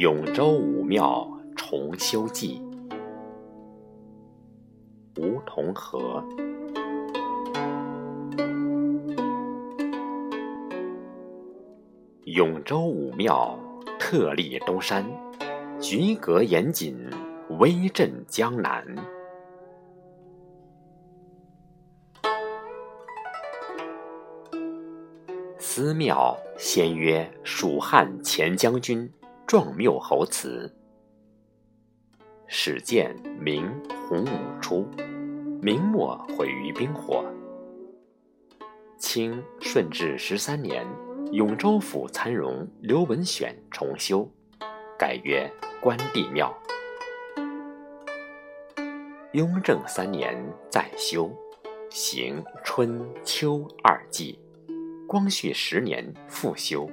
永州武庙重修记，梧桐河。永州武庙特立东山，局阁严谨，威震江南。司庙先曰蜀汉前将军壮缪侯祠，始建明洪武初，明末毁于兵火。清顺治十三年。永州府参荣刘文选重修，改曰关帝庙。雍正三年再修，行春秋二季。光绪十年复修，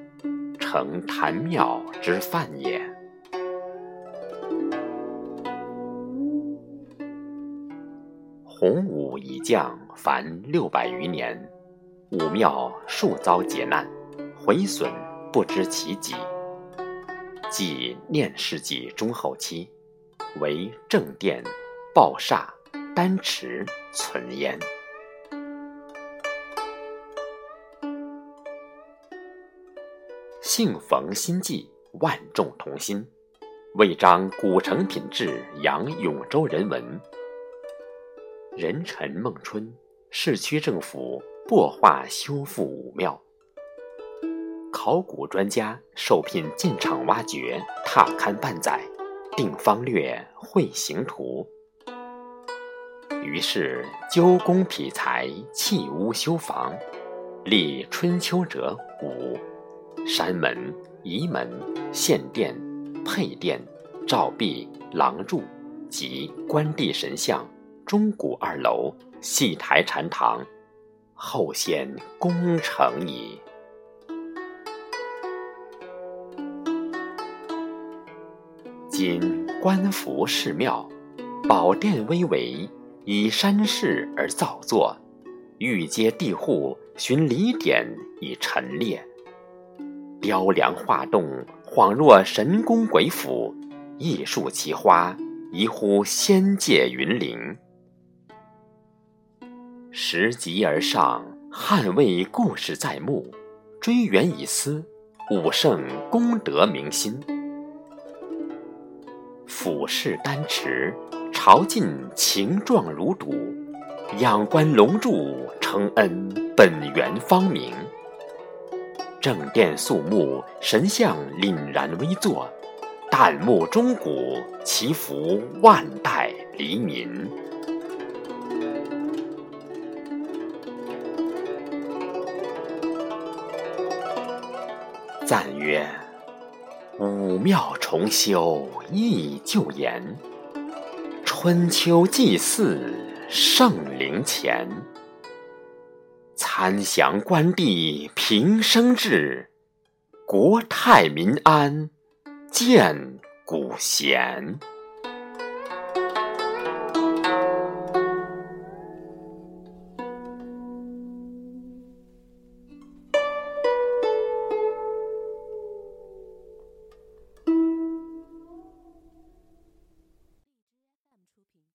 成坛庙之范也。洪武已降凡六百余年，武庙数遭劫难。毁损不知其几，即念世纪中后期，为正殿、抱厦、丹池存焉。幸逢新纪，万众同心，为彰古城品质，扬永州人文。壬辰孟春，市区政府擘画修复武庙。考古专家受聘进场挖掘、踏勘半载，定方略、绘形图。于是鸠工匹材、砌屋修房，立春秋者五山门、仪门、献殿、配殿、照壁、廊柱及关帝神像、钟鼓二楼、戏台禅堂，后先功成矣。今官府寺庙，宝殿巍巍，以山势而造作，玉阶地户寻礼典以陈列，雕梁画栋，恍若神宫鬼府；艺术奇花，宜乎仙界云林。拾级而上，汉魏故事在目，追源以思，武圣功德铭心。俯视丹池，朝觐情状如堵；仰观龙柱，承恩本源方明。正殿肃穆，神像凛然微坐，旦暮钟鼓，祈福万代黎民。赞曰。武庙重修忆旧颜，春秋祭祀圣灵前。安详关帝平生志，国泰民安建古贤。